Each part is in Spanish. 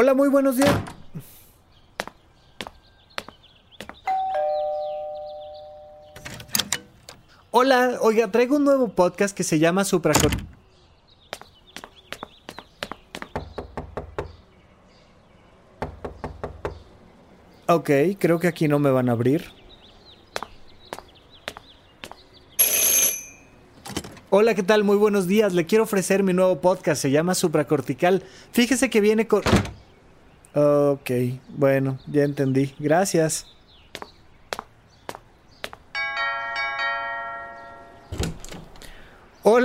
Hola, muy buenos días. Hola, oiga, traigo un nuevo podcast que se llama Supracor... Ok, creo que aquí no me van a abrir. Hola, ¿qué tal? Muy buenos días. Le quiero ofrecer mi nuevo podcast. Se llama Supracortical. Fíjese que viene con... Ok, bueno, ya entendí. Gracias.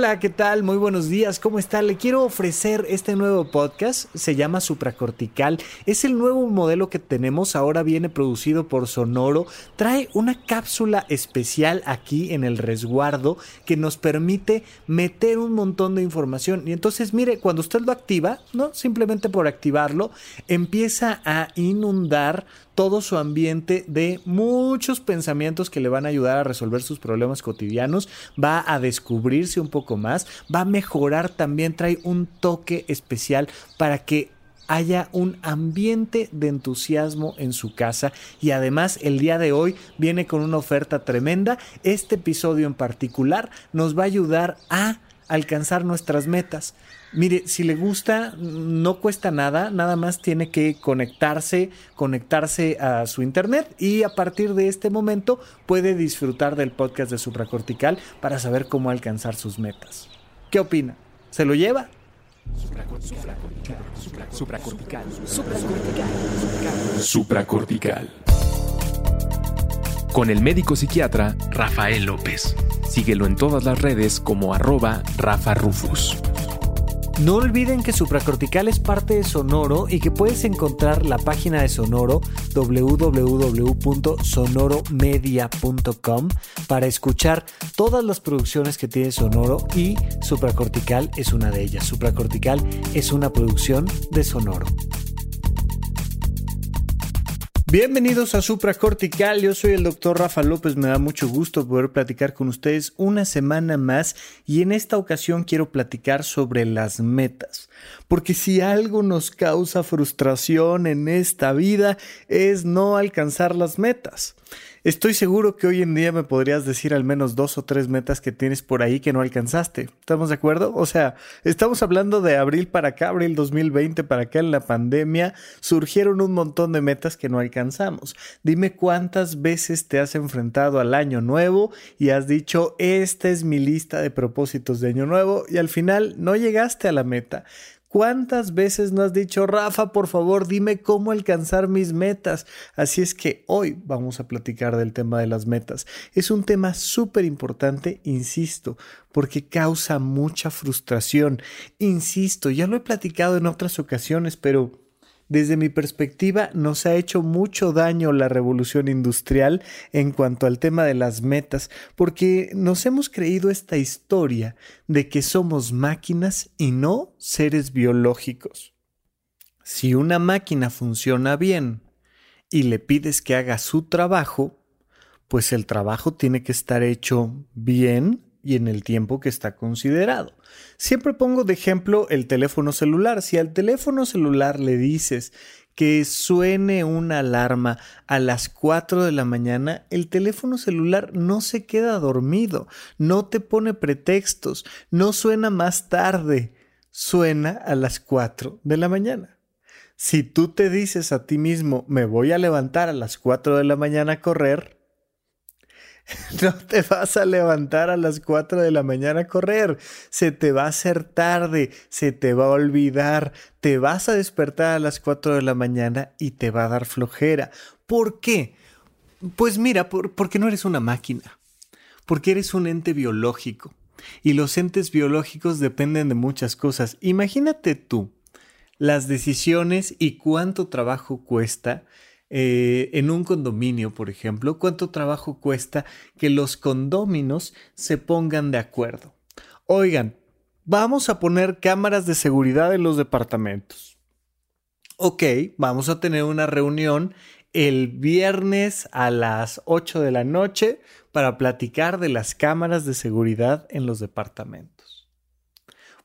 Hola, ¿qué tal? Muy buenos días, ¿cómo está? Le quiero ofrecer este nuevo podcast, se llama Supracortical, es el nuevo modelo que tenemos, ahora viene producido por Sonoro, trae una cápsula especial aquí en el resguardo que nos permite meter un montón de información y entonces mire, cuando usted lo activa, ¿no? Simplemente por activarlo, empieza a inundar todo su ambiente de muchos pensamientos que le van a ayudar a resolver sus problemas cotidianos, va a descubrirse un poco más, va a mejorar también, trae un toque especial para que haya un ambiente de entusiasmo en su casa y además el día de hoy viene con una oferta tremenda. Este episodio en particular nos va a ayudar a alcanzar nuestras metas. Mire, si le gusta, no cuesta nada, nada más tiene que conectarse, conectarse a su internet y a partir de este momento puede disfrutar del podcast de Supracortical para saber cómo alcanzar sus metas. ¿Qué opina? ¿Se lo lleva? Supracortical. Supracortical. Supracortical. Con el médico psiquiatra Rafael López. Síguelo en todas las redes como arroba Rafa Rufus. No olviden que Supracortical es parte de Sonoro y que puedes encontrar la página de Sonoro www.sonoromedia.com para escuchar todas las producciones que tiene Sonoro y Supracortical es una de ellas. Supracortical es una producción de Sonoro. Bienvenidos a Supracortical, yo soy el doctor Rafa López, me da mucho gusto poder platicar con ustedes una semana más y en esta ocasión quiero platicar sobre las metas, porque si algo nos causa frustración en esta vida es no alcanzar las metas. Estoy seguro que hoy en día me podrías decir al menos dos o tres metas que tienes por ahí que no alcanzaste. ¿Estamos de acuerdo? O sea, estamos hablando de abril para acá, abril 2020 para acá en la pandemia, surgieron un montón de metas que no alcanzamos. Dime cuántas veces te has enfrentado al año nuevo y has dicho, esta es mi lista de propósitos de año nuevo y al final no llegaste a la meta. ¿Cuántas veces no has dicho, Rafa, por favor, dime cómo alcanzar mis metas? Así es que hoy vamos a platicar del tema de las metas. Es un tema súper importante, insisto, porque causa mucha frustración. Insisto, ya lo he platicado en otras ocasiones, pero desde mi perspectiva, nos ha hecho mucho daño la revolución industrial en cuanto al tema de las metas, porque nos hemos creído esta historia de que somos máquinas y no seres biológicos. Si una máquina funciona bien y le pides que haga su trabajo, pues el trabajo tiene que estar hecho bien y en el tiempo que está considerado. Siempre pongo de ejemplo el teléfono celular. Si al teléfono celular le dices que suene una alarma a las 4 de la mañana, el teléfono celular no se queda dormido, no te pone pretextos, no suena más tarde, suena a las 4 de la mañana. Si tú te dices a ti mismo, me voy a levantar a las 4 de la mañana a correr, No te vas a levantar a las 4 de la mañana a correr. Se te va a hacer tarde, se te va a olvidar. Te vas a despertar a las 4 de la mañana y te va a dar flojera. ¿Por qué? Pues mira, porque no eres una máquina. Porque eres un ente biológico. Y los entes biológicos dependen de muchas cosas. Imagínate tú las decisiones y cuánto trabajo cuesta eh, en un condominio, por ejemplo, cuánto trabajo cuesta que los condóminos se pongan de acuerdo. Oigan, vamos a poner cámaras de seguridad en los departamentos. Ok, vamos a tener una reunión el viernes a las 8 de la noche para platicar de las cámaras de seguridad en los departamentos.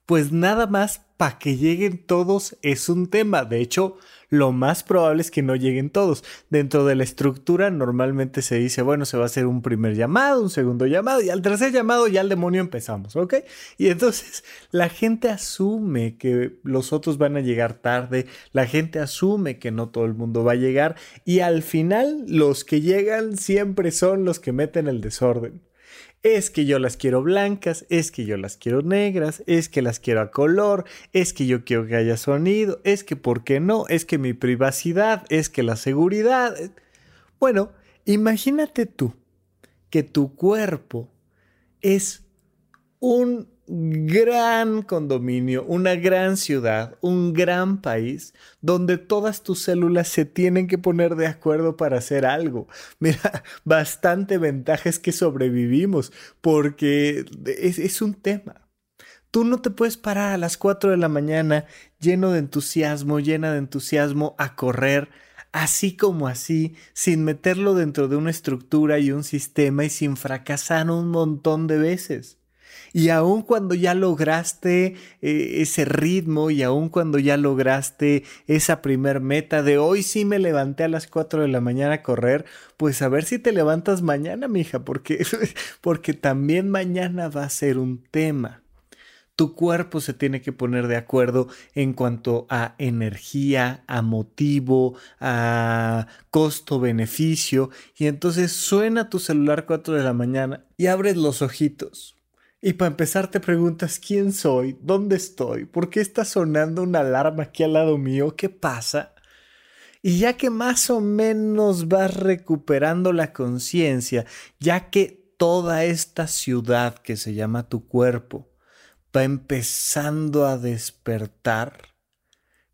Pues nada más para que lleguen todos es un tema. De hecho, lo más probable es que no lleguen todos. Dentro de la estructura normalmente se dice, bueno, se va a hacer un primer llamado, un segundo llamado y al tercer llamado ya el demonio empezamos, ¿ok? Y entonces la gente asume que los otros van a llegar tarde, la gente asume que no todo el mundo va a llegar y al final los que llegan siempre son los que meten el desorden es que yo las quiero blancas, es que yo las quiero negras, es que las quiero a color, es que yo quiero que haya sonido, es que por qué no, es que mi privacidad, es que la seguridad. Bueno, imagínate tú que tu cuerpo es un gran condominio, una gran ciudad, un gran país, donde todas tus células se tienen que poner de acuerdo para hacer algo. Mira, bastante ventaja es que sobrevivimos, porque es, es un tema. Tú no te puedes parar a las 4 de la mañana lleno de entusiasmo, llena de entusiasmo a correr, así como así, sin meterlo dentro de una estructura y un sistema y sin fracasar un montón de veces. Y aun cuando ya lograste eh, ese ritmo y aun cuando ya lograste esa primer meta de hoy sí me levanté a las 4 de la mañana a correr, pues a ver si te levantas mañana, mija, porque, porque también mañana va a ser un tema. Tu cuerpo se tiene que poner de acuerdo en cuanto a energía, a motivo, a costo-beneficio. Y entonces suena tu celular 4 de la mañana y abres los ojitos y para empezar te preguntas quién soy, dónde estoy, por qué está sonando una alarma aquí al lado mío, qué pasa. Y ya que más o menos vas recuperando la conciencia, ya que toda esta ciudad que se llama tu cuerpo va empezando a despertar,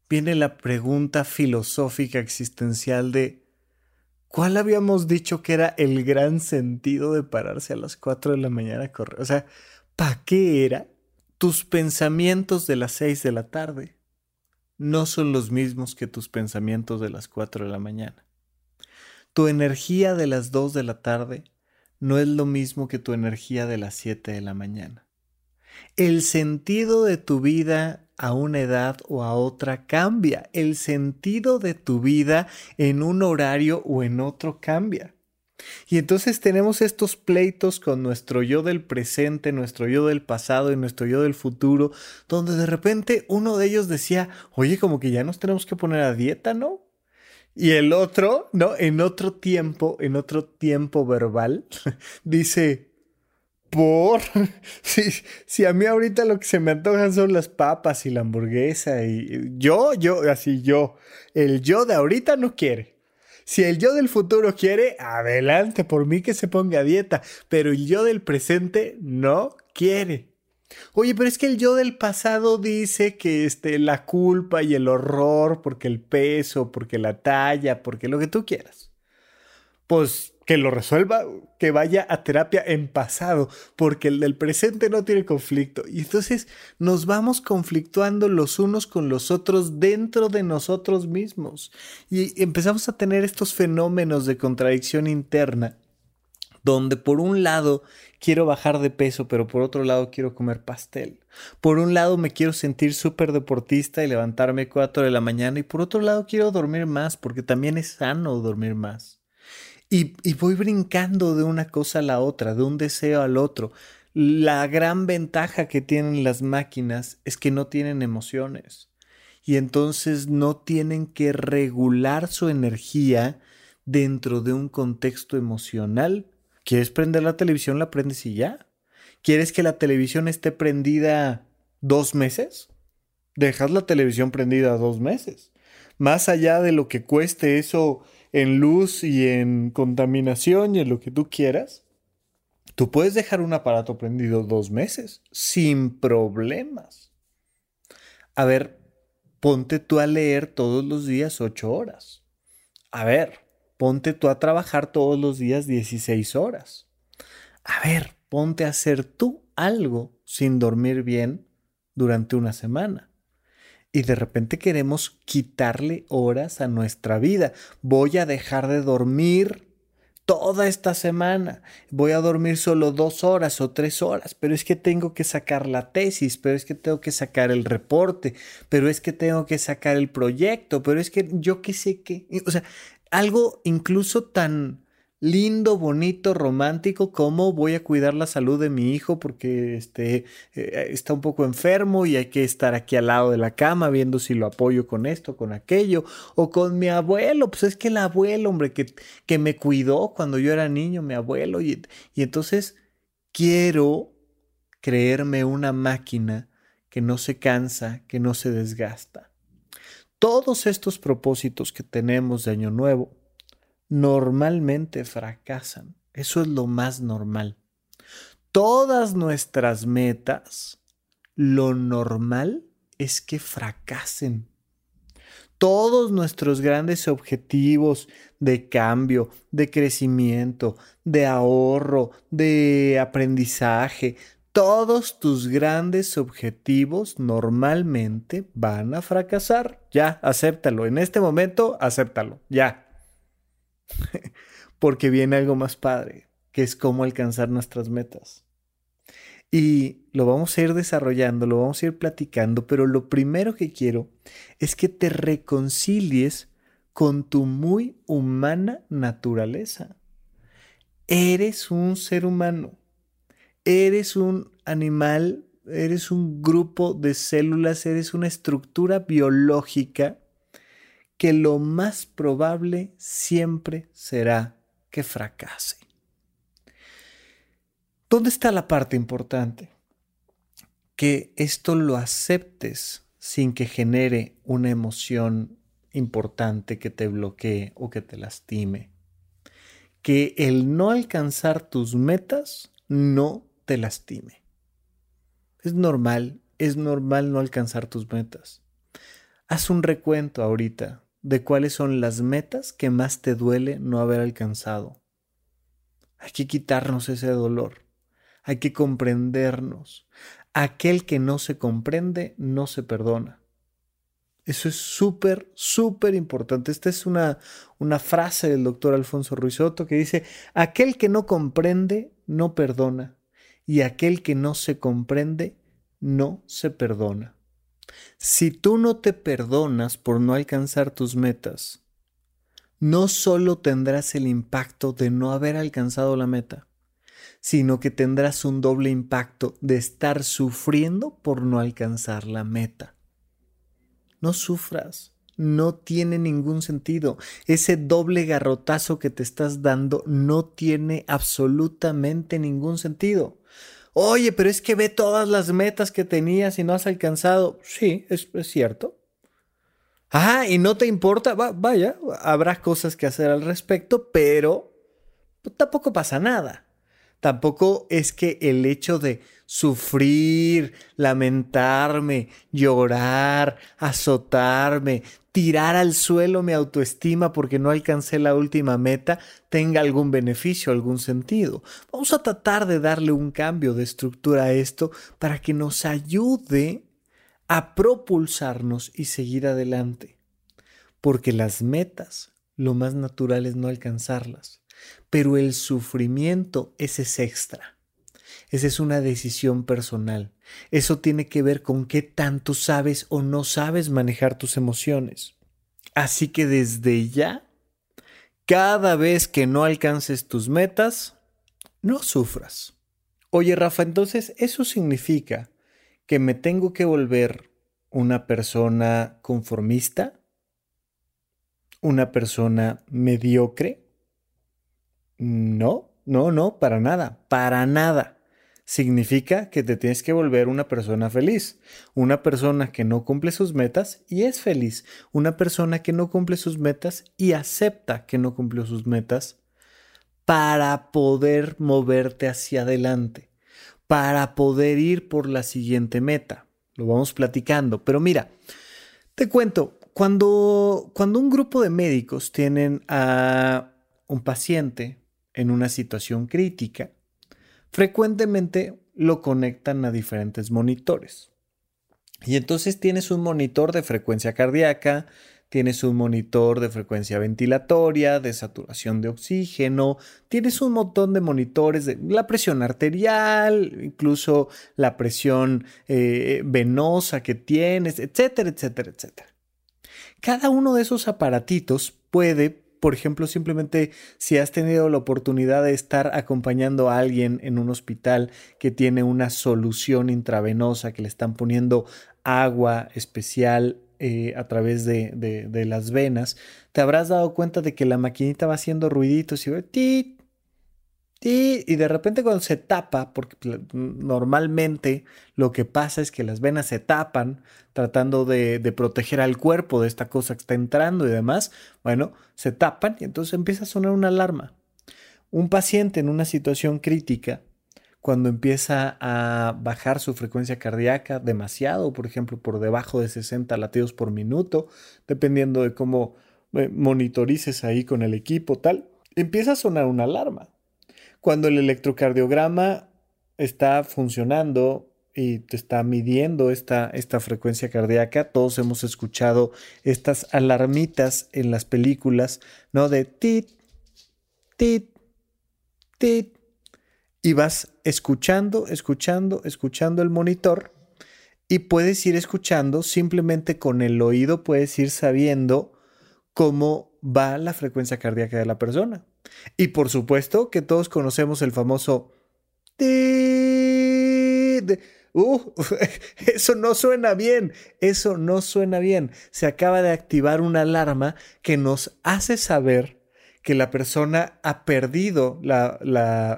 viene la pregunta filosófica existencial de ¿cuál habíamos dicho que era el gran sentido de pararse a las 4 de la mañana a correr? O sea, ¿Para qué era? Tus pensamientos de las seis de la tarde no son los mismos que tus pensamientos de las cuatro de la mañana. Tu energía de las dos de la tarde no es lo mismo que tu energía de las siete de la mañana. El sentido de tu vida a una edad o a otra cambia. El sentido de tu vida en un horario o en otro cambia. Y entonces tenemos estos pleitos con nuestro yo del presente, nuestro yo del pasado y nuestro yo del futuro, donde de repente uno de ellos decía, oye, como que ya nos tenemos que poner a dieta, ¿no? Y el otro, ¿no? En otro tiempo, en otro tiempo verbal, dice, por, si, si a mí ahorita lo que se me antojan son las papas y la hamburguesa y yo, yo, así yo, el yo de ahorita no quiere. Si el yo del futuro quiere, adelante, por mí que se ponga a dieta, pero el yo del presente no quiere. Oye, pero es que el yo del pasado dice que este, la culpa y el horror, porque el peso, porque la talla, porque lo que tú quieras. Pues que lo resuelva, que vaya a terapia en pasado, porque el del presente no tiene conflicto. Y entonces nos vamos conflictuando los unos con los otros dentro de nosotros mismos. Y empezamos a tener estos fenómenos de contradicción interna, donde por un lado quiero bajar de peso, pero por otro lado quiero comer pastel. Por un lado me quiero sentir súper deportista y levantarme 4 de la mañana, y por otro lado quiero dormir más, porque también es sano dormir más. Y, voy brincando de una cosa a la otra, de un deseo al otro. La gran ventaja que tienen las máquinas es que no tienen emociones y entonces no tienen que regular su energía dentro de un contexto emocional. ¿Quieres prender la televisión? La prendes y ya. ¿Quieres que la televisión esté prendida dos meses? Dejas la televisión prendida dos meses. Más allá de lo que cueste eso en luz y en contaminación y en lo que tú quieras, tú puedes dejar un aparato prendido dos meses sin problemas. A ver, ponte tú a leer todos los días ocho horas. A ver, ponte tú a trabajar todos los días 16 horas. A ver, ponte a hacer tú algo sin dormir bien durante una semana y de repente queremos quitarle horas a nuestra vida. Voy a dejar de dormir toda esta semana. Voy a dormir solo dos horas o tres horas, pero es que tengo que sacar la tesis, pero es que tengo que sacar el reporte, pero es que tengo que sacar el proyecto, pero es que yo qué sé qué. O sea, algo incluso tan lindo, bonito, romántico, como voy a cuidar la salud de mi hijo porque este, eh, está un poco enfermo y hay que estar aquí al lado de la cama viendo si lo apoyo con esto, con aquello, o con mi abuelo, pues es que el abuelo, hombre, que, que me cuidó cuando yo era niño, mi abuelo, y, y entonces quiero creerme una máquina que no se cansa, que no se desgasta. Todos estos propósitos que tenemos de Año Nuevo, normalmente fracasan. Eso es lo más normal. Todas nuestras metas, lo normal es que fracasen. Todos nuestros grandes objetivos de cambio, de crecimiento, de ahorro, de aprendizaje, todos tus grandes objetivos normalmente van a fracasar. Ya, acéptalo. En este momento, acéptalo. Ya. Porque viene algo más padre, que es cómo alcanzar nuestras metas. Y lo vamos a ir desarrollando, lo vamos a ir platicando, pero lo primero que quiero es que te reconcilies con tu muy humana naturaleza. Eres un ser humano, eres un animal, eres un grupo de células, eres una estructura biológica que lo más probable siempre será que fracase. ¿Dónde está la parte importante? Que esto lo aceptes sin que genere una emoción importante que te bloquee o que te lastime. Que el no alcanzar tus metas no te lastime. Es normal, es normal no alcanzar tus metas. Haz un recuento ahorita de cuáles son las metas que más te duele no haber alcanzado. Hay que quitarnos ese dolor. Hay que comprendernos. Aquel que no se comprende no se perdona. Eso es súper, súper importante. Esta es una, una frase del doctor Alfonso Ruizotto que dice, aquel que no comprende no perdona y aquel que no se comprende no se perdona. Si tú no te perdonas por no alcanzar tus metas, no solo tendrás el impacto de no haber alcanzado la meta, sino que tendrás un doble impacto de estar sufriendo por no alcanzar la meta. No sufras, no tiene ningún sentido. Ese doble garrotazo que te estás dando no tiene absolutamente ningún sentido. Oye, pero es que ve todas las metas que tenías y no has alcanzado. Sí, es, cierto. Ah, y no te importa, vaya, habrá cosas que hacer al respecto, pero tampoco pasa nada. Tampoco es que el hecho de sufrir, lamentarme, llorar, azotarme, tirar al suelo mi autoestima porque no alcancé la última meta tenga algún beneficio, algún sentido. Vamos a tratar de darle un cambio de estructura a esto para que nos ayude a propulsarnos y seguir adelante. Porque las metas, lo más natural es no alcanzarlas, pero el sufrimiento ese es extra. Esa es una decisión personal. Eso tiene que ver con qué tanto sabes o no sabes manejar tus emociones. Así que desde ya, cada vez que no alcances tus metas, no sufras. Oye, Rafa, entonces eso significa que me tengo que volver una persona conformista, una persona mediocre. No, no, no, para nada, para nada significa que te tienes que volver una persona feliz. Una persona que no cumple sus metas y es feliz. Una persona que no cumple sus metas y acepta que no cumplió sus metas para poder moverte hacia adelante, para poder ir por la siguiente meta. Lo vamos platicando. Pero mira, te cuento, cuando, cuando un grupo de médicos tienen a un paciente en una situación crítica, frecuentemente lo conectan a diferentes monitores. Y entonces tienes un monitor de frecuencia cardíaca, tienes un monitor de frecuencia ventilatoria, de saturación de oxígeno, tienes un montón de monitores de la presión arterial, incluso la presión eh, venosa que tienes, etcétera, etcétera, etcétera. Cada uno de esos aparatitos puede por ejemplo, simplemente si has tenido la oportunidad de estar acompañando a alguien en un hospital que tiene una solución intravenosa, que le están poniendo agua especial eh, a través de, las venas, te habrás dado cuenta de que la maquinita va haciendo ruiditos y va y de repente cuando se tapa, porque normalmente lo que pasa es que las venas se tapan tratando de, proteger al cuerpo de esta cosa que está entrando y demás, bueno, se tapan y entonces empieza a sonar una alarma. Un paciente en una situación crítica, cuando empieza a bajar su frecuencia cardíaca demasiado, por ejemplo, por debajo de 60 latidos por minuto, dependiendo de cómo eh, monitorices ahí con el equipo, tal, empieza a sonar una alarma cuando el electrocardiograma está funcionando y te está midiendo esta, esta frecuencia cardíaca, todos hemos escuchado estas alarmitas en las películas, ¿no? De tit, tit, tit. Y vas escuchando, escuchando, escuchando el monitor y puedes ir escuchando simplemente con el oído, puedes ir sabiendo cómo va la frecuencia cardíaca de la persona. Y por supuesto que todos conocemos el famoso... Uh, eso no suena bien, eso no suena bien. Se acaba de activar una alarma que nos hace saber que la persona ha perdido la,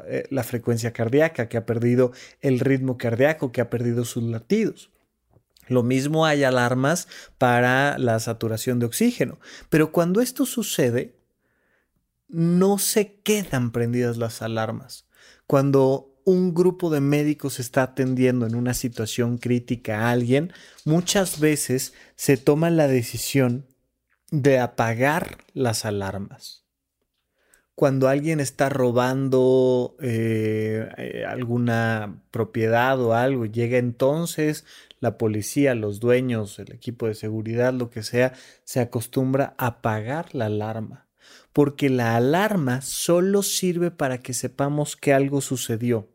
eh, la, frecuencia cardíaca, que ha perdido el ritmo cardíaco, que ha perdido sus latidos. Lo mismo hay alarmas para la saturación de oxígeno. Pero cuando esto sucede, no se quedan prendidas las alarmas. Cuando un grupo de médicos está atendiendo en una situación crítica a alguien, muchas veces se toma la decisión de apagar las alarmas. Cuando alguien está robando eh, eh, alguna propiedad o algo, llega entonces la policía, los dueños, el equipo de seguridad, lo que sea, se acostumbra a apagar la alarma porque la alarma solo sirve para que sepamos que algo sucedió.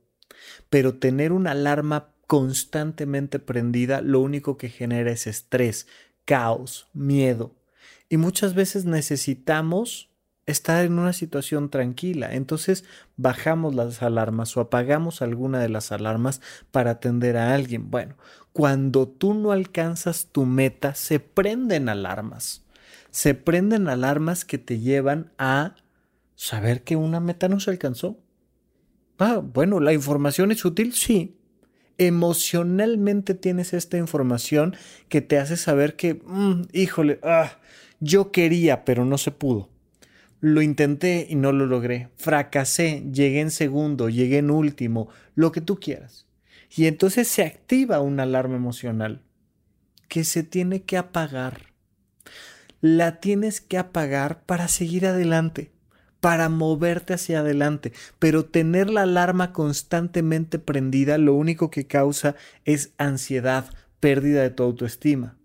Pero tener una alarma constantemente prendida lo único que genera es estrés, caos, miedo. Y muchas veces necesitamos estar en una situación tranquila. Entonces bajamos las alarmas o apagamos alguna de las alarmas para atender a alguien. Bueno, cuando tú no alcanzas tu meta, se prenden alarmas se prenden alarmas que te llevan a saber que una meta no se alcanzó. Ah, bueno, la información es útil, sí. Emocionalmente tienes esta información que te hace saber que, mm, híjole, ah, yo quería, pero no se pudo. Lo intenté y no lo logré. Fracasé, llegué en segundo, llegué en último, lo que tú quieras. Y entonces se activa una alarma emocional que se tiene que apagar la tienes que apagar para seguir adelante, para moverte hacia adelante. Pero tener la alarma constantemente prendida lo único que causa es ansiedad, pérdida de tu autoestima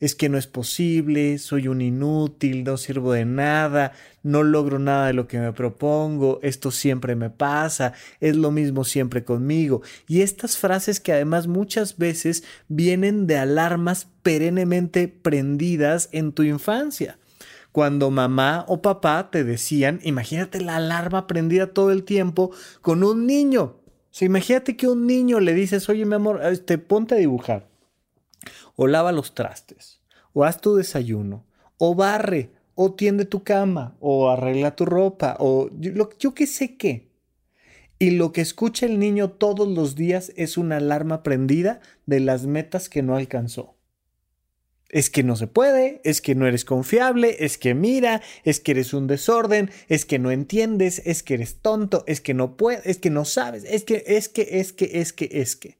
es que no es posible, soy un inútil, no sirvo de nada, no logro nada de lo que me propongo, esto siempre me pasa, es lo mismo siempre conmigo. Y estas frases que además muchas veces vienen de alarmas perennemente prendidas en tu infancia. Cuando mamá o papá te decían, imagínate la alarma prendida todo el tiempo con un niño. O imagínate que un niño le dices, oye mi amor, este, ponte a dibujar o lava los trastes, o haz tu desayuno, o barre, o tiende tu cama, o arregla tu ropa, o yo, yo qué sé qué. Y lo que escucha el niño todos los días es una alarma prendida de las metas que no alcanzó. Es que no se puede, es que no eres confiable, es que mira, es que eres un desorden, es que no entiendes, es que eres tonto, es que no puedes, es que no sabes, es que, es que, es que, es que, es que.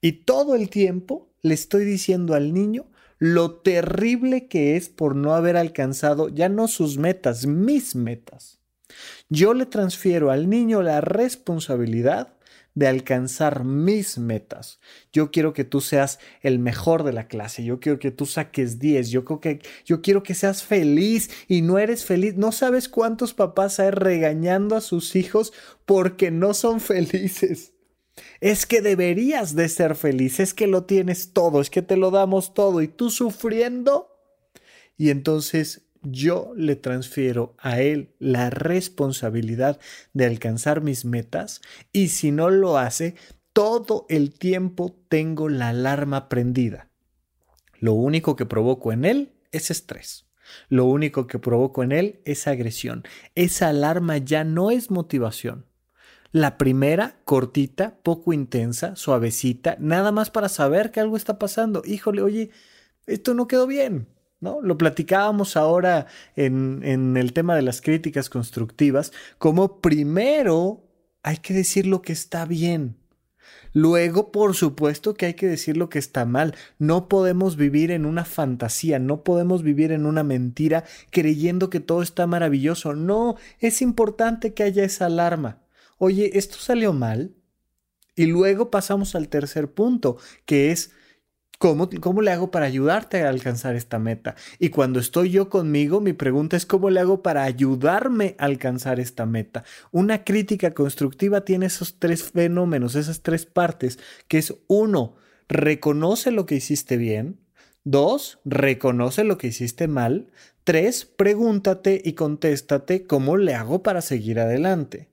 Y todo el tiempo le estoy diciendo al niño lo terrible que es por no haber alcanzado ya no sus metas, mis metas. Yo le transfiero al niño la responsabilidad de alcanzar mis metas. Yo quiero que tú seas el mejor de la clase, yo quiero que tú saques 10, yo, creo que, yo quiero que seas feliz y no eres feliz. No sabes cuántos papás hay regañando a sus hijos porque no son felices. Es que deberías de ser feliz, es que lo tienes todo, es que te lo damos todo y tú sufriendo. Y entonces yo le transfiero a él la responsabilidad de alcanzar mis metas y si no lo hace, todo el tiempo tengo la alarma prendida. Lo único que provoco en él es estrés. Lo único que provoco en él es agresión. Esa alarma ya no es motivación. La primera, cortita, poco intensa, suavecita, nada más para saber que algo está pasando. Híjole, oye, esto no quedó bien. ¿no? Lo platicábamos ahora en, en el tema de las críticas constructivas, como primero hay que decir lo que está bien. Luego, por supuesto que hay que decir lo que está mal. No podemos vivir en una fantasía, no podemos vivir en una mentira creyendo que todo está maravilloso. No, es importante que haya esa alarma. Oye, esto salió mal. Y luego pasamos al tercer punto, que es ¿Cómo, ¿Cómo, le hago para ayudarte a alcanzar esta meta? Y cuando estoy yo conmigo, mi pregunta es ¿cómo le hago para ayudarme a alcanzar esta meta? Una crítica constructiva tiene esos tres fenómenos, esas tres partes, que es uno, reconoce lo que hiciste bien, dos, reconoce lo que hiciste mal, tres, pregúntate y contéstate cómo le hago para seguir adelante.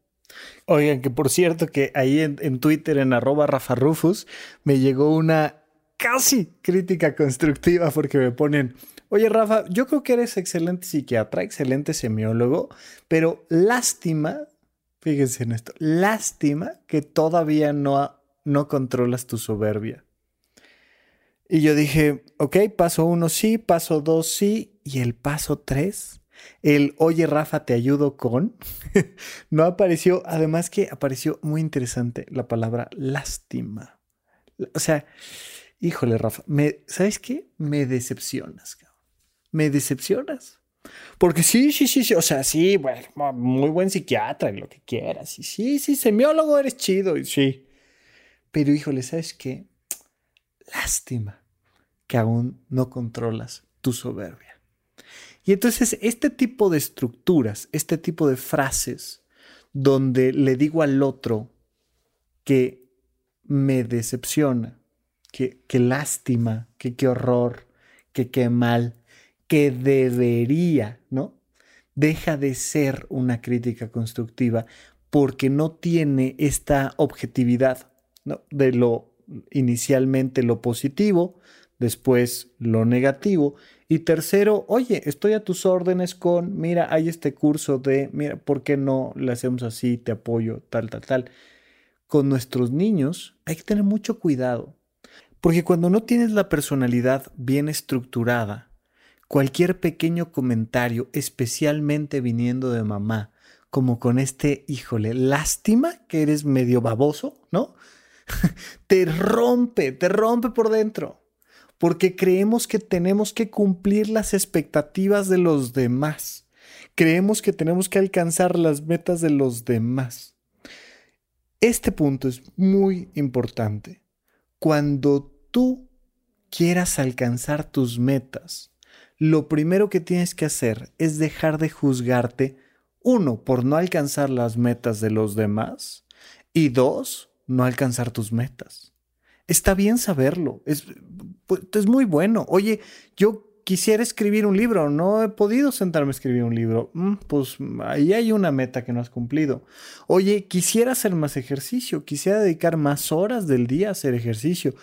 Oigan, que por cierto que ahí en, Twitter, en arroba Rafa Rufus, me llegó una casi crítica constructiva porque me ponen, oye Rafa, yo creo que eres excelente psiquiatra, excelente semiólogo, pero lástima, fíjense en esto, lástima que todavía no, no controlas tu soberbia. Y yo dije, ok, paso uno sí, paso dos sí, y el paso tres, el oye Rafa, te ayudo con, no apareció, además que apareció muy interesante la palabra lástima. O sea, híjole, Rafa, me, ¿sabes qué? Me decepcionas, cabrón. Me decepcionas. Porque sí, sí, sí, sí, o sea, sí, bueno, muy buen psiquiatra y lo que quieras. Y sí, sí, semiólogo eres chido, y sí. Pero híjole, ¿sabes qué? Lástima que aún no controlas tu soberbia. Y entonces este tipo de estructuras, este tipo de frases, donde le digo al otro que me decepciona, qué, lástima, que qué horror, que qué mal, que debería, ¿no? Deja de ser una crítica constructiva porque no tiene esta objetividad ¿no? de lo inicialmente lo positivo, después lo negativo y tercero, oye, estoy a tus órdenes con, mira, hay este curso de, mira, ¿por qué no le hacemos así? Te apoyo, tal, tal, tal. Con nuestros niños hay que tener mucho cuidado porque cuando no tienes la personalidad bien estructurada, cualquier pequeño comentario, especialmente viniendo de mamá, como con este, híjole, lástima que eres medio baboso, ¿no? te rompe, te rompe por dentro, porque creemos que tenemos que cumplir las expectativas de los demás. Creemos que tenemos que alcanzar las metas de los demás. Este punto es muy importante cuando tú quieras alcanzar tus metas, lo primero que tienes que hacer es dejar de juzgarte, uno, por no alcanzar las metas de los demás y dos, no alcanzar tus metas. Está bien saberlo, es, es muy bueno. Oye, yo quisiera escribir un libro, no he podido sentarme a escribir un libro, mm, pues ahí hay una meta que no has cumplido. Oye, quisiera hacer más ejercicio, quisiera dedicar más horas del día a hacer ejercicio,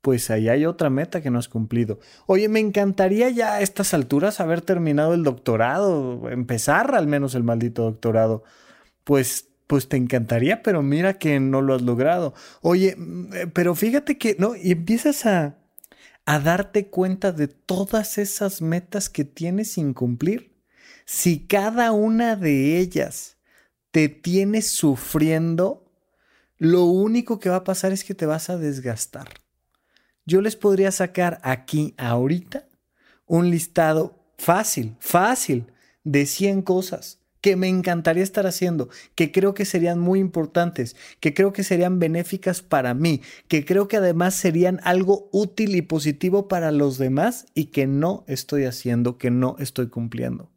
pues ahí hay otra meta que no has cumplido. Oye, me encantaría ya a estas alturas haber terminado el doctorado, empezar al menos el maldito doctorado. Pues pues te encantaría, pero mira que no lo has logrado. Oye, mm, eh, pero fíjate que, ¿no? Y empiezas a, a darte cuenta de todas esas metas que tienes sin cumplir. Si cada una de ellas te tiene sufriendo, lo único que va a pasar es que te vas a desgastar. Yo les podría sacar aquí, ahorita, un listado fácil, fácil, de 100 cosas que me encantaría estar haciendo, que creo que serían muy importantes, que creo que serían benéficas para mí, que creo que además serían algo útil y positivo para los demás y que no estoy haciendo, que no estoy cumpliendo.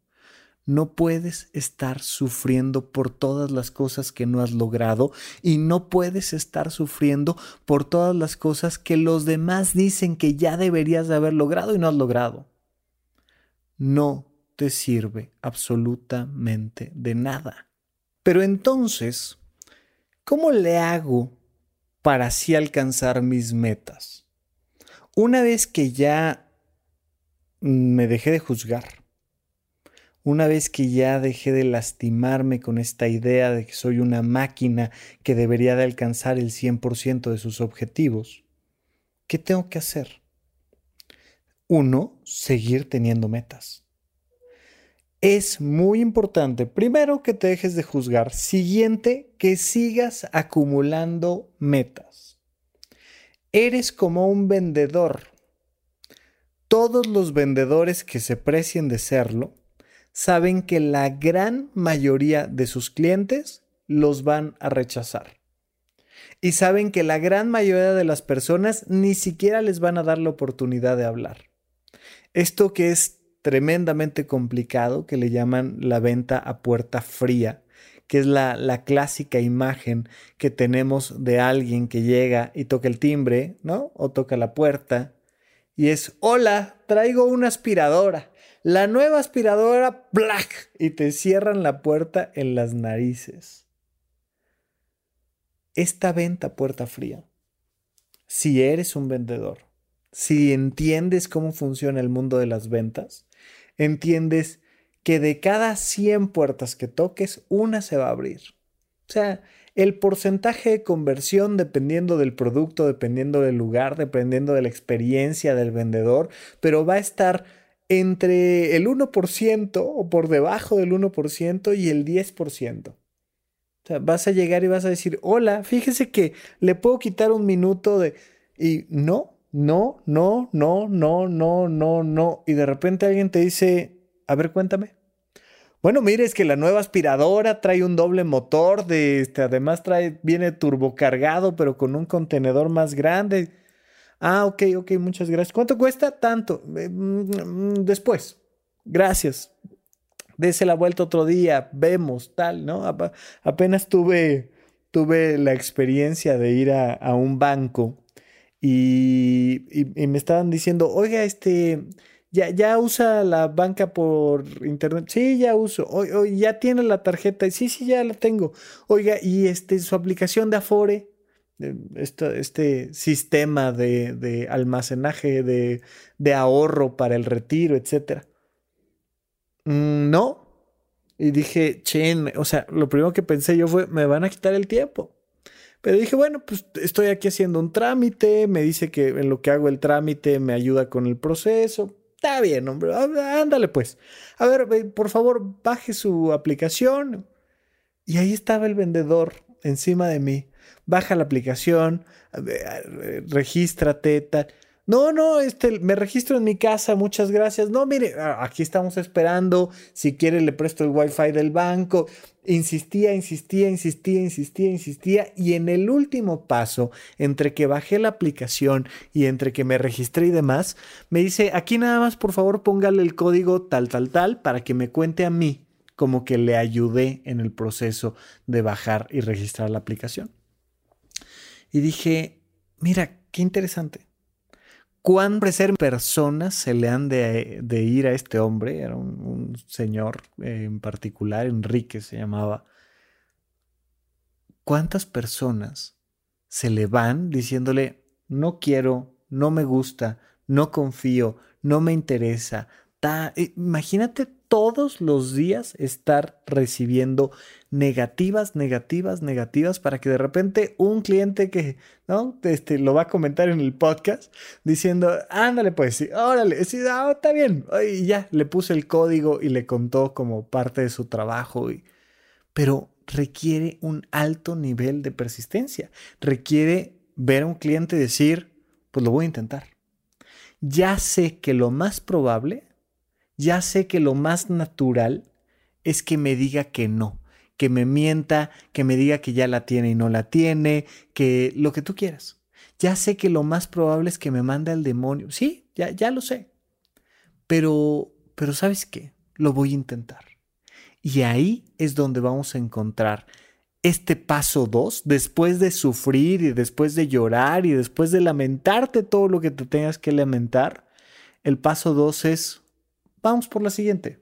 No puedes estar sufriendo por todas las cosas que no has logrado y no puedes estar sufriendo por todas las cosas que los demás dicen que ya deberías de haber logrado y no has logrado. No te sirve absolutamente de nada. Pero entonces, ¿cómo le hago para así alcanzar mis metas? Una vez que ya me dejé de juzgar, una vez que ya dejé de lastimarme con esta idea de que soy una máquina que debería de alcanzar el 100% de sus objetivos, ¿qué tengo que hacer? Uno, seguir teniendo metas es muy importante, primero, que te dejes de juzgar. Siguiente, que sigas acumulando metas. Eres como un vendedor. Todos los vendedores que se precien de serlo saben que la gran mayoría de sus clientes los van a rechazar. Y saben que la gran mayoría de las personas ni siquiera les van a dar la oportunidad de hablar. Esto que es tremendamente complicado que le llaman la venta a puerta fría, que es la, la, clásica imagen que tenemos de alguien que llega y toca el timbre, ¿no? O toca la puerta y es, hola, traigo una aspiradora. La nueva aspiradora, black, y te cierran la puerta en las narices. Esta venta puerta fría, si eres un vendedor, si entiendes cómo funciona el mundo de las ventas, entiendes que de cada 100 puertas que toques, una se va a abrir. O sea, el porcentaje de conversión dependiendo del producto, dependiendo del lugar, dependiendo de la experiencia del vendedor, pero va a estar entre el 1% o por debajo del 1% y el 10%. O sea, vas a llegar y vas a decir, hola, fíjese que le puedo quitar un minuto de... Y no, no, no, no, no, no, no, no. Y de repente alguien te dice, a ver, cuéntame. Bueno, mire, es que la nueva aspiradora trae un doble motor, este, además trae, viene turbocargado, pero con un contenedor más grande. Ah, ok, ok, muchas gracias. ¿Cuánto cuesta? Tanto. Eh, mm, después. Gracias. Dese la vuelta otro día, vemos, tal, ¿no? apenas tuve, tuve la experiencia de ir a un banco y, me estaban diciendo, oiga, este, ya, usa la banca por internet. Sí, ya uso. O, ya tiene la tarjeta. Sí, sí, ya la tengo. Oiga, y este, su aplicación de Afore, este, este sistema de, almacenaje, de, de, ahorro para el retiro, etcétera. Mm, no. Y dije, chen, o sea, lo primero que pensé yo fue, me van a quitar el tiempo. Pero dije, bueno, pues estoy aquí haciendo un trámite, me dice que en lo que hago el trámite me ayuda con el proceso. Está bien, hombre, ándale pues. A ver, por favor, baje su aplicación. Y ahí estaba el vendedor encima de mí. Baja la aplicación, regístrate, tal. No, no, este, me registro en mi casa, muchas gracias. No, mire, aquí estamos esperando. Si quiere, le presto el wifi del banco. Insistía, insistía, insistía, insistía, insistía. Y en el último paso, entre que bajé la aplicación y entre que me registré y demás, me dice, aquí nada más, por favor, póngale el código tal, tal, tal, para que me cuente a mí como que le ayudé en el proceso de bajar y registrar la aplicación. Y dije, mira, qué interesante ¿Cuántas personas se le han de, ir a este hombre? Era un, señor eh, en particular, Enrique se llamaba. ¿Cuántas personas se le van diciéndole, no quiero, no me gusta, no confío, no me interesa? imagínate todos los días estar recibiendo negativas, negativas, negativas para que de repente un cliente que, ¿no? Este, lo va a comentar en el podcast diciendo, ándale pues, sí, órale, sí, ah, está bien. Y ya, le puse el código y le contó como parte de su trabajo. Y, pero requiere un alto nivel de persistencia. Requiere ver a un cliente decir, pues lo voy a intentar. Ya sé que lo más probable ya sé que lo más natural es que me diga que no, que me mienta, que me diga que ya la tiene y no la tiene, que lo que tú quieras. Ya sé que lo más probable es que me mande al demonio. Sí, ya, ya lo sé. Pero, pero ¿sabes qué? Lo voy a intentar. Y ahí es donde vamos a encontrar este paso 2, después de sufrir y después de llorar y después de lamentarte todo lo que te tengas que lamentar, el paso 2 es, vamos por la siguiente.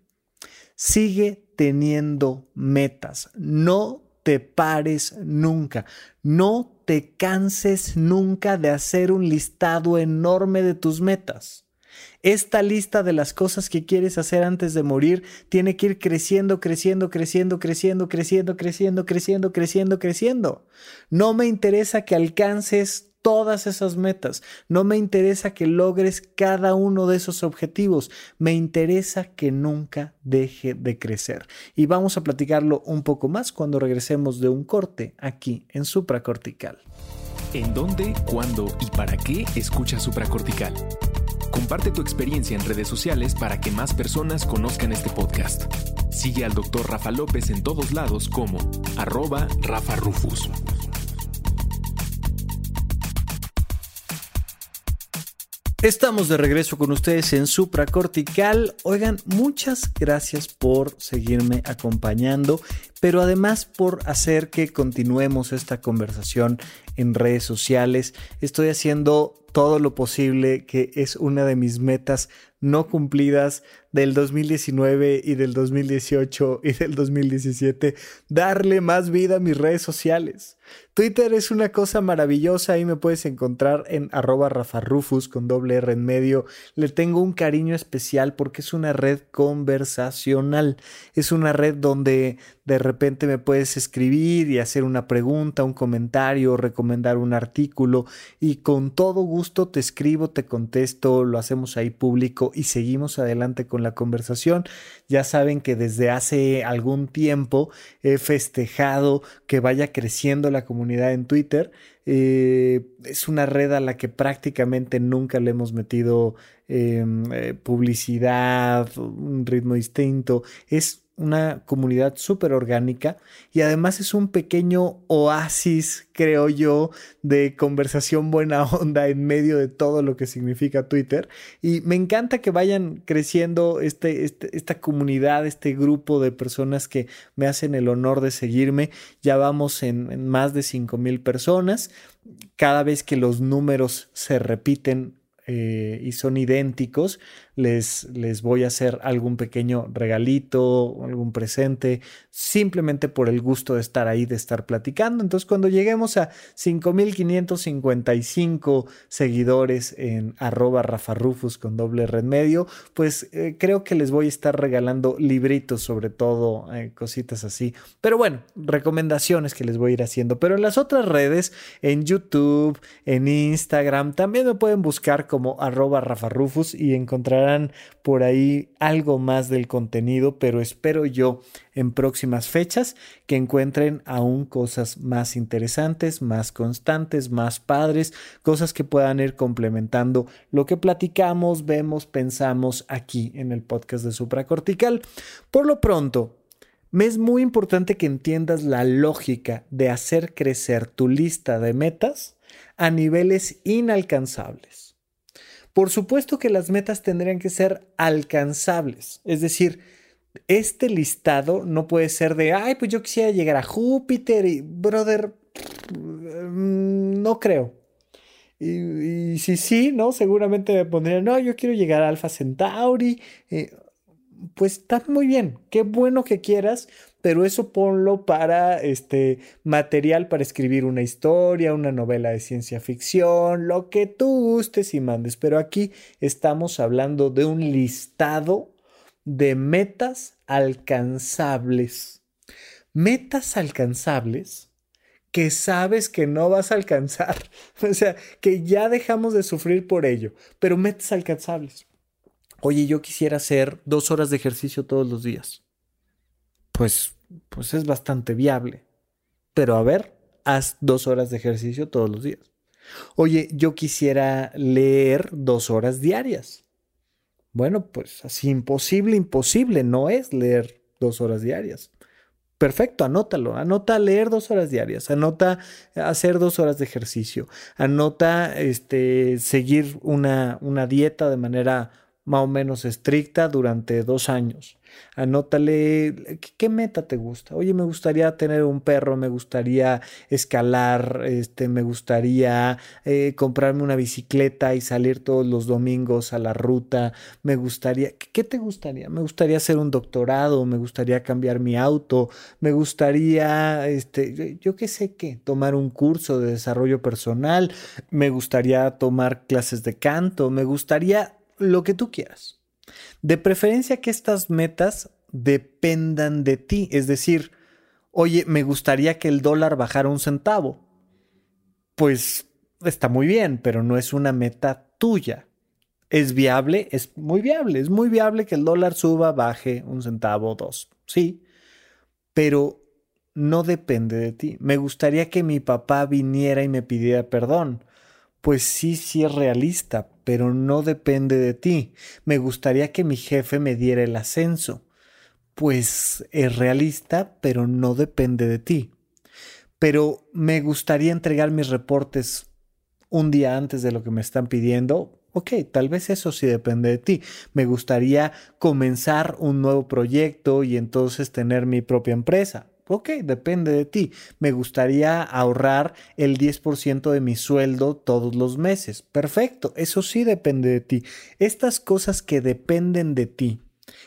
Sigue teniendo metas. No te pares nunca. No te canses nunca de hacer un listado enorme de tus metas. Esta lista de las cosas que quieres hacer antes de morir tiene que ir creciendo, creciendo, creciendo, creciendo, creciendo, creciendo, creciendo, creciendo, creciendo. No me interesa que alcances todas esas metas. No me interesa que logres cada uno de esos objetivos. Me interesa que nunca deje de crecer. Y vamos a platicarlo un poco más cuando regresemos de un corte aquí en supracortical. ¿En dónde, cuándo y para qué escucha supracortical? Comparte tu experiencia en redes sociales para que más personas conozcan este podcast. Sigue al Dr. Rafa López en todos lados como arroba Rafa Rufus. Estamos de regreso con ustedes en Supracortical. Oigan, muchas gracias por seguirme acompañando, pero además por hacer que continuemos esta conversación en redes sociales. Estoy haciendo todo lo posible, que es una de mis metas no cumplidas del 2019 y del 2018 y del 2017, darle más vida a mis redes sociales. Twitter es una cosa maravillosa, ahí me puedes encontrar en arroba rafarufus con doble R en medio. Le tengo un cariño especial porque es una red conversacional, es una red donde de repente me puedes escribir y hacer una pregunta, un comentario, recomendar un artículo y con todo gusto te escribo, te contesto, lo hacemos ahí público y seguimos adelante con la conversación. Ya saben que desde hace algún tiempo he festejado que vaya creciendo la comunidad en Twitter. Eh, es una red a la que prácticamente nunca le hemos metido em, eh, publicidad, un ritmo distinto. Es una comunidad súper orgánica y además es un pequeño oasis, creo yo, de conversación buena onda en medio de todo lo que significa Twitter. Y me encanta que vayan creciendo este, este esta comunidad, este grupo de personas que me hacen el honor de seguirme. Ya vamos en, más de 5 mil personas. Cada vez que los números se repiten eh, y son idénticos, les, les voy a hacer algún pequeño regalito, algún presente, simplemente por el gusto de estar ahí, de estar platicando. Entonces, cuando lleguemos a 5.555 seguidores en arroba rafarufus con doble red medio, pues eh, creo que les voy a estar regalando libritos, sobre todo, eh, cositas así. Pero bueno, recomendaciones que les voy a ir haciendo. Pero en las otras redes, en YouTube, en Instagram, también me pueden buscar como arroba rafarufus y por ahí algo más del contenido, pero espero yo en próximas fechas que encuentren aún cosas más interesantes, más constantes, más padres, cosas que puedan ir complementando lo que platicamos, vemos, pensamos aquí en el podcast de supracortical. Por lo pronto, me es muy importante que entiendas la lógica de hacer crecer tu lista de metas a niveles inalcanzables. Por supuesto que las metas tendrían que ser alcanzables, es decir, este listado no puede ser de, ay, pues yo quisiera llegar a Júpiter y, brother, mm, no creo. Y, si sí, ¿no? Seguramente me pondría, no, yo quiero llegar a Alpha Centauri. Eh, pues está muy bien, qué bueno que quieras, pero eso ponlo para este material para escribir una historia, una novela de ciencia ficción, lo que tú gustes y mandes. Pero aquí estamos hablando de un listado de metas alcanzables. Metas alcanzables que sabes que no vas a alcanzar. O sea, que ya dejamos de sufrir por ello, pero metas alcanzables. Oye, yo quisiera hacer dos horas de ejercicio todos los días pues, pues es bastante viable. Pero a ver, haz dos horas de ejercicio todos los días. Oye, yo quisiera leer dos horas diarias. Bueno, pues así imposible, imposible no es leer dos horas diarias. Perfecto, anótalo. Anota leer dos horas diarias. Anota hacer dos horas de ejercicio. Anota este, seguir una, una dieta de manera más o menos estricta durante dos años. Anótale qué meta te gusta. Oye, me gustaría tener un perro, me gustaría escalar, este, me gustaría eh, comprarme una bicicleta y salir todos los domingos a la ruta. Me gustaría, ¿qué te gustaría? Me gustaría hacer un doctorado, me gustaría cambiar mi auto, me gustaría, este, yo qué sé qué, tomar un curso de desarrollo personal, me gustaría tomar clases de canto, me gustaría lo que tú quieras. De preferencia que estas metas dependan de ti, es decir, oye, me gustaría que el dólar bajara un centavo. Pues está muy bien, pero no es una meta tuya. ¿Es viable? Es muy viable. Es muy viable que el dólar suba, baje un centavo o dos. Sí, pero no depende de ti. Me gustaría que mi papá viniera y me pidiera perdón pues sí, sí es realista, pero no depende de ti. Me gustaría que mi jefe me diera el ascenso. Pues es realista, pero no depende de ti. Pero me gustaría entregar mis reportes un día antes de lo que me están pidiendo. Ok, tal vez eso sí depende de ti. Me gustaría comenzar un nuevo proyecto y entonces tener mi propia empresa. Ok, depende de ti. Me gustaría ahorrar el 10% de mi sueldo todos los meses. Perfecto, eso sí depende de ti. Estas cosas que dependen de ti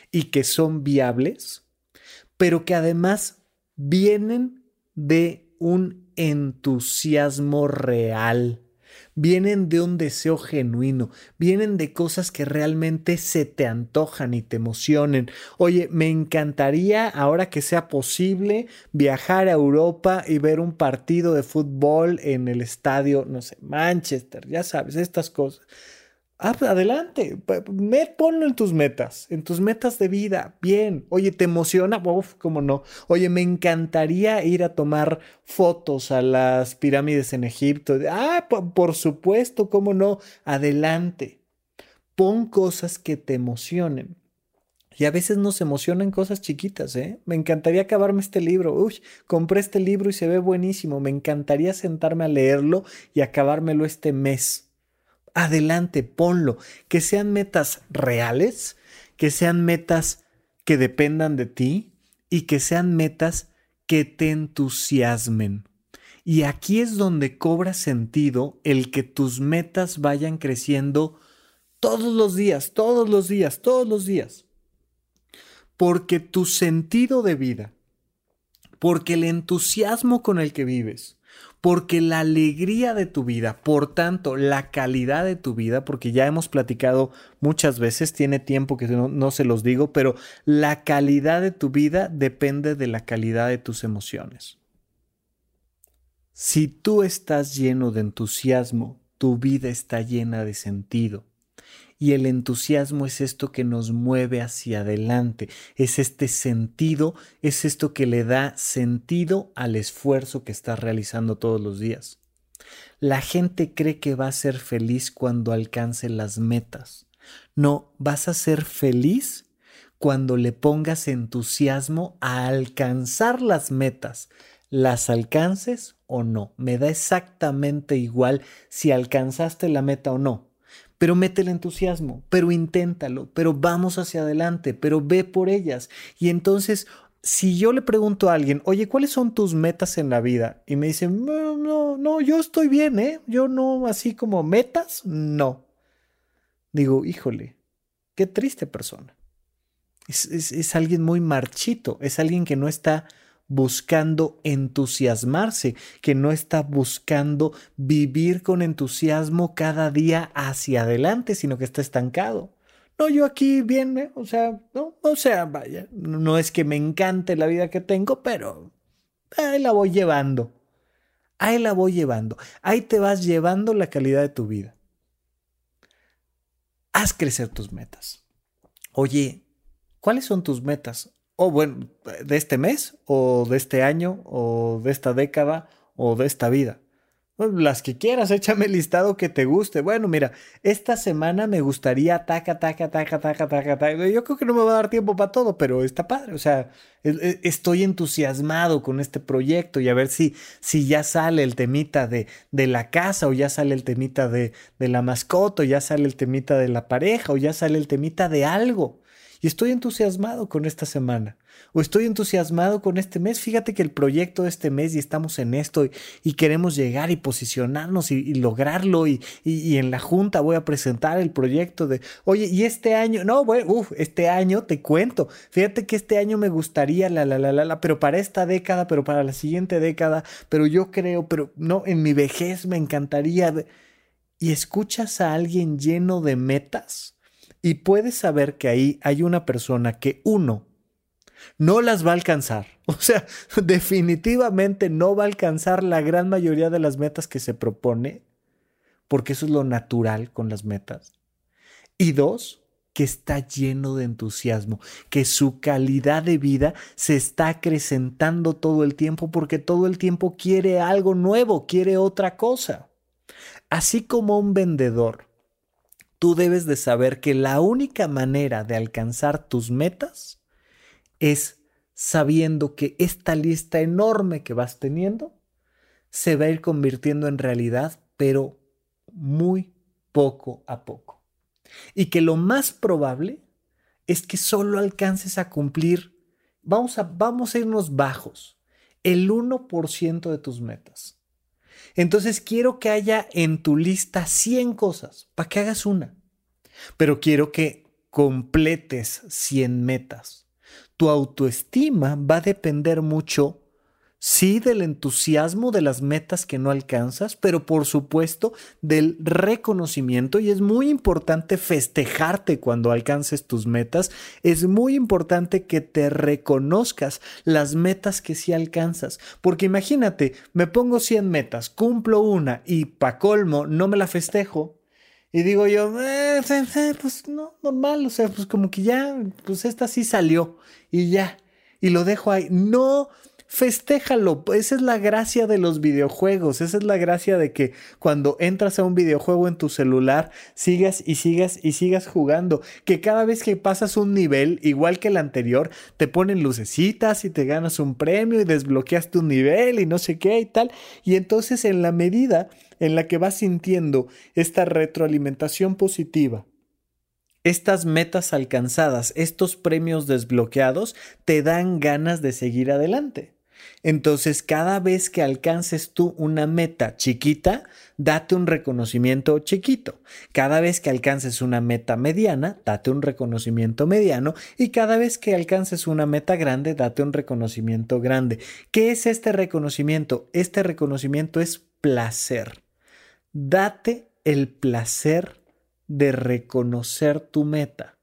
y que son viables, pero que además vienen de un entusiasmo real vienen de un deseo genuino, vienen de cosas que realmente se te antojan y te emocionen. Oye, me encantaría ahora que sea posible viajar a Europa y ver un partido de fútbol en el estadio, no sé, Manchester, ya sabes, estas cosas. Ah, pues, adelante, ponlo en tus metas, en tus metas de vida. Bien. Oye, ¿te emociona? Uf, cómo no. Oye, me encantaría ir a tomar fotos a las pirámides en Egipto. Ah, por supuesto, cómo no. Adelante. Pon cosas que te emocionen. Y a veces nos emocionan cosas chiquitas, ¿eh? Me encantaría acabarme este libro. Uy, compré este libro y se ve buenísimo. Me encantaría sentarme a leerlo y acabármelo este mes adelante, ponlo. Que sean metas reales, que sean metas que dependan de ti y que sean metas que te entusiasmen. Y aquí es donde cobra sentido el que tus metas vayan creciendo todos los días, todos los días, todos los días. Porque tu sentido de vida, porque el entusiasmo con el que vives, porque la alegría de tu vida, por tanto, la calidad de tu vida, porque ya hemos platicado muchas veces, tiene tiempo que no, se los digo, pero la calidad de tu vida depende de la calidad de tus emociones. Si tú estás lleno de entusiasmo, tu vida está llena de sentido. Y el entusiasmo es esto que nos mueve hacia adelante, es este sentido, es esto que le da sentido al esfuerzo que estás realizando todos los días. La gente cree que va a ser feliz cuando alcance las metas. No, vas a ser feliz cuando le pongas entusiasmo a alcanzar las metas, las alcances o no. Me da exactamente igual si alcanzaste la meta o no pero mete el entusiasmo, pero inténtalo, pero vamos hacia adelante, pero ve por ellas. Y entonces, si yo le pregunto a alguien, oye, ¿cuáles son tus metas en la vida? Y me dicen, no, no, no, yo estoy bien, ¿eh? Yo no, así como metas, no. Digo, híjole, qué triste persona. Es, es alguien muy marchito, es alguien que no está buscando entusiasmarse, que no está buscando vivir con entusiasmo cada día hacia adelante, sino que está estancado. No, yo aquí bien, ¿eh? o sea, no, o sea, vaya, no es que me encante la vida que tengo, pero ahí la voy llevando. Ahí la voy llevando. Ahí te vas llevando la calidad de tu vida. Haz crecer tus metas. Oye, ¿cuáles son tus metas? O bueno, de este mes, o de este año, o de esta década, o de esta vida. Pues, las que quieras, échame el listado que te guste. Bueno, mira, esta semana me gustaría taca, taca, taca, taca, taca, taca. Yo creo que no me va a dar tiempo para todo, pero está padre. O sea, e, e, estoy entusiasmado con este proyecto y a ver si, si ya sale el temita de, de la casa o ya sale el temita de, de la mascota o ya sale el temita de la pareja o ya sale el temita de algo. Y estoy entusiasmado con esta semana. O estoy entusiasmado con este mes. Fíjate que el proyecto de este mes y estamos en esto y, queremos llegar y posicionarnos y, lograrlo. Y, y, en la junta voy a presentar el proyecto de, oye, y este año, no, bueno, uf, este año te cuento. Fíjate que este año me gustaría, la, la, la, la, la, pero para esta década, pero para la siguiente década, pero yo creo, pero no, en mi vejez me encantaría. Y escuchas a alguien lleno de metas y puedes saber que ahí hay una persona que uno no las va a alcanzar. O sea, definitivamente no va a alcanzar la gran mayoría de las metas que se propone, porque eso es lo natural con las metas. Y dos, que está lleno de entusiasmo, que su calidad de vida se está acrecentando todo el tiempo porque todo el tiempo quiere algo nuevo, quiere otra cosa. Así como un vendedor tú debes de saber que la única manera de alcanzar tus metas es sabiendo que esta lista enorme que vas teniendo se va a ir convirtiendo en realidad, pero muy poco a poco. Y que lo más probable es que solo alcances a cumplir, vamos a, vamos a irnos bajos, el 1% de tus metas. Entonces quiero que haya en tu lista 100 cosas para que hagas una. Pero quiero que completes 100 metas. Tu autoestima va a depender mucho sí del entusiasmo de las metas que no alcanzas, pero por supuesto del reconocimiento y es muy importante festejarte cuando alcances tus metas, es muy importante que te reconozcas las metas que sí alcanzas, porque imagínate, me pongo 100 metas, cumplo una y pa colmo no me la festejo. Y digo yo, eh, pues no, normal, o sea, pues como que ya, pues esta sí salió y ya, y lo dejo ahí. No, festéjalo. Esa es la gracia de los videojuegos. Esa es la gracia de que cuando entras a un videojuego en tu celular, sigas y sigas y sigas jugando. Que cada vez que pasas un nivel, igual que el anterior, te ponen lucecitas y te ganas un premio y desbloqueaste un nivel y no sé qué y tal. Y entonces en la medida en la que vas sintiendo esta retroalimentación positiva, estas metas alcanzadas, estos premios desbloqueados, te dan ganas de seguir adelante. Entonces, cada vez que alcances tú una meta chiquita, date un reconocimiento chiquito. Cada vez que alcances una meta mediana, date un reconocimiento mediano. Y cada vez que alcances una meta grande, date un reconocimiento grande. ¿Qué es este reconocimiento? Este reconocimiento es placer. Date el placer de reconocer tu meta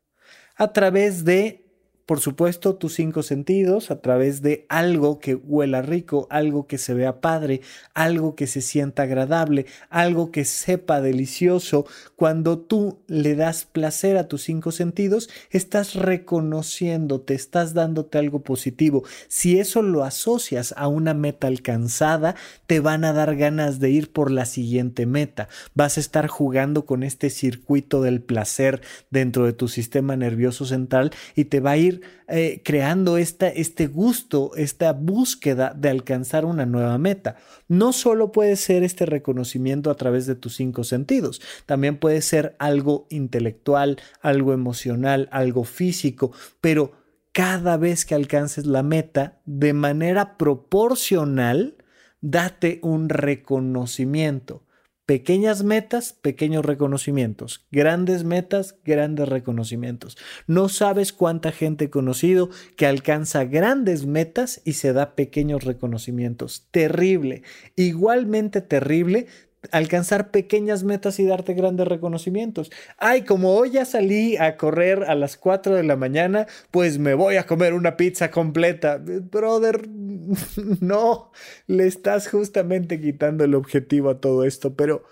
a través de por supuesto, tus cinco sentidos a través de algo que huela rico, algo que se vea padre, algo que se sienta agradable, algo que sepa delicioso. Cuando tú le das placer a tus cinco sentidos, estás reconociendo, te estás dándote algo positivo. Si eso lo asocias a una meta alcanzada, te van a dar ganas de ir por la siguiente meta. Vas a estar jugando con este circuito del placer dentro de tu sistema nervioso central y te va a ir eh, creando esta, este gusto, esta búsqueda de alcanzar una nueva meta. No solo puede ser este reconocimiento a través de tus cinco sentidos, también puede ser algo intelectual, algo emocional, algo físico, pero cada vez que alcances la meta, de manera proporcional, date un reconocimiento. Pequeñas metas, pequeños reconocimientos. Grandes metas, grandes reconocimientos. No sabes cuánta gente he conocido que alcanza grandes metas y se da pequeños reconocimientos. Terrible. Igualmente terrible alcanzar pequeñas metas y darte grandes reconocimientos. Ay, como hoy ya salí a correr a las 4 de la mañana, pues me voy a comer una pizza completa. Brother, no, le estás justamente quitando el objetivo a todo esto, pero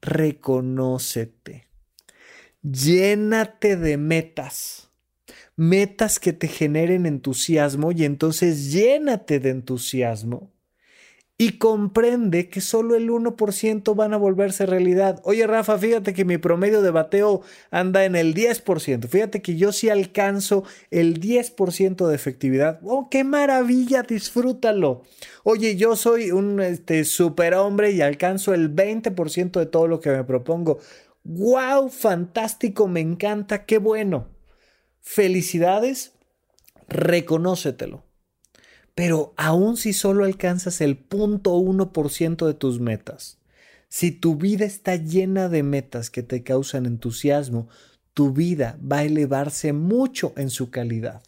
reconócete. Llénate de metas. Metas que te generen entusiasmo y entonces llénate de entusiasmo y comprende que solo el 1% van a volverse realidad. Oye, Rafa, fíjate que mi promedio de bateo anda en el 10%. Fíjate que yo sí alcanzo el 10% de efectividad. ¡Oh, qué maravilla! Disfrútalo. Oye, yo soy un este, superhombre y alcanzo el 20% de todo lo que me propongo. ¡Wow! Fantástico, me encanta, qué bueno. Felicidades, reconócetelo. Pero aún si solo alcanzas el 0.1% de tus metas, si tu vida está llena de metas que te causan entusiasmo, tu vida va a elevarse mucho en su calidad.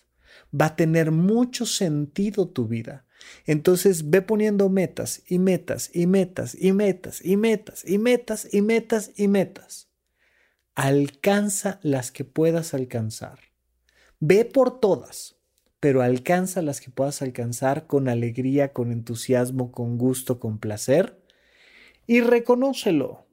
Va a tener mucho sentido tu vida. Entonces ve poniendo metas y metas y metas y metas y metas y metas y metas y metas. Alcanza las que puedas alcanzar. Ve por todas pero alcanza las que puedas alcanzar con alegría, con entusiasmo, con gusto, con placer y reconócelo.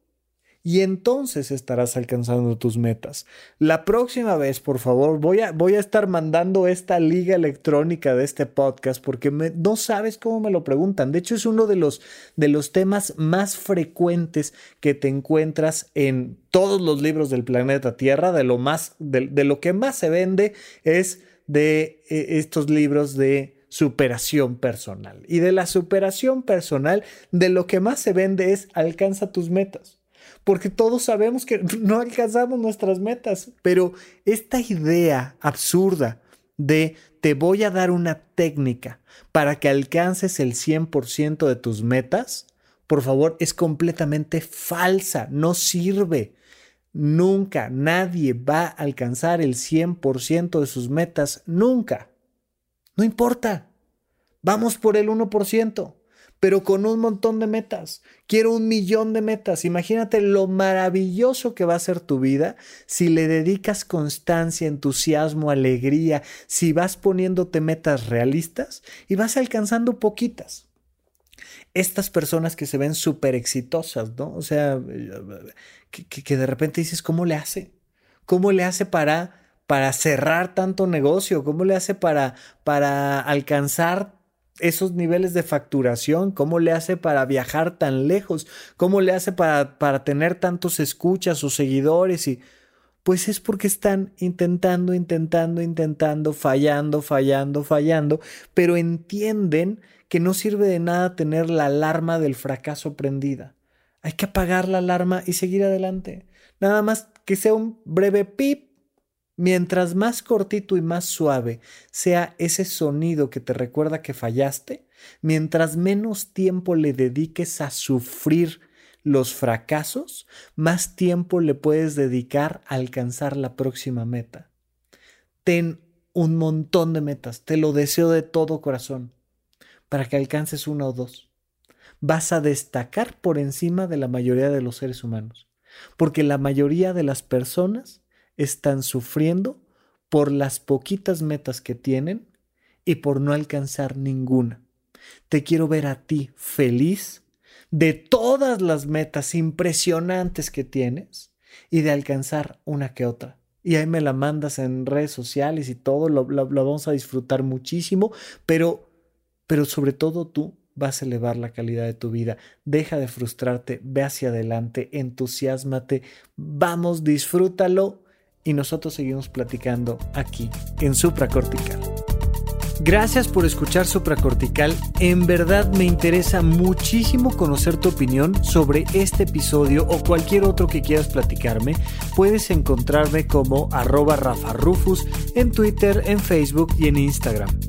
Y entonces estarás alcanzando tus metas. La próxima vez, por favor, voy a, voy a estar mandando esta liga electrónica de este podcast porque no sabes cómo me lo preguntan. De hecho, es uno de los, de los temas más frecuentes que te encuentras en todos los libros del planeta Tierra. De lo, más, de lo que más se vende es de eh, estos libros de superación personal. Y de la superación personal, de lo que más se vende es alcanza tus metas. Porque todos sabemos que no alcanzamos nuestras metas, pero esta idea absurda de te voy a dar una técnica para que alcances el 100% de tus metas, por favor, es completamente falsa, no sirve. Nunca nadie va a alcanzar el 100% de sus metas, nunca. No importa. Vamos por el 1%, pero con un montón de metas. Quiero un millón de metas. Imagínate lo maravilloso que va a ser tu vida si le dedicas constancia, entusiasmo, alegría, si vas poniéndote metas realistas y vas alcanzando poquitas estas personas que se ven súper exitosas, ¿no? O sea, que, de repente dices, ¿cómo le hace? ¿Cómo le hace para, para cerrar tanto negocio? ¿Cómo le hace para, para alcanzar esos niveles de facturación? ¿Cómo le hace para viajar tan lejos? ¿Cómo le hace para, para tener tantos escuchas o seguidores? Y pues es porque están intentando, intentando, intentando, fallando, fallando, fallando, pero entienden que no sirve de nada tener la alarma del fracaso prendida. Hay que apagar la alarma y seguir adelante. Nada más que sea un breve pip. Mientras más cortito y más suave sea ese sonido que te recuerda que fallaste, mientras menos tiempo le dediques a sufrir los fracasos, más tiempo le puedes dedicar a alcanzar la próxima meta. Ten un montón de metas, te lo deseo de todo corazón para que alcances una o dos. Vas a destacar por encima de la mayoría de los seres humanos, porque la mayoría de las personas están sufriendo por las poquitas metas que tienen y por no alcanzar ninguna. Te quiero ver a ti feliz de todas las metas impresionantes que tienes y de alcanzar una que otra. Y ahí me la mandas en redes sociales y todo, lo, vamos a disfrutar muchísimo, pero pero sobre todo tú vas a elevar la calidad de tu vida. Deja de frustrarte, ve hacia adelante, entusiasmate, vamos, disfrútalo y nosotros seguimos platicando aquí en Supracortical. Gracias por escuchar Supracortical. En verdad me interesa muchísimo conocer tu opinión sobre este episodio o cualquier otro que quieras platicarme. Puedes encontrarme como arroba Rafa Rufus en Twitter, en Facebook y en Instagram.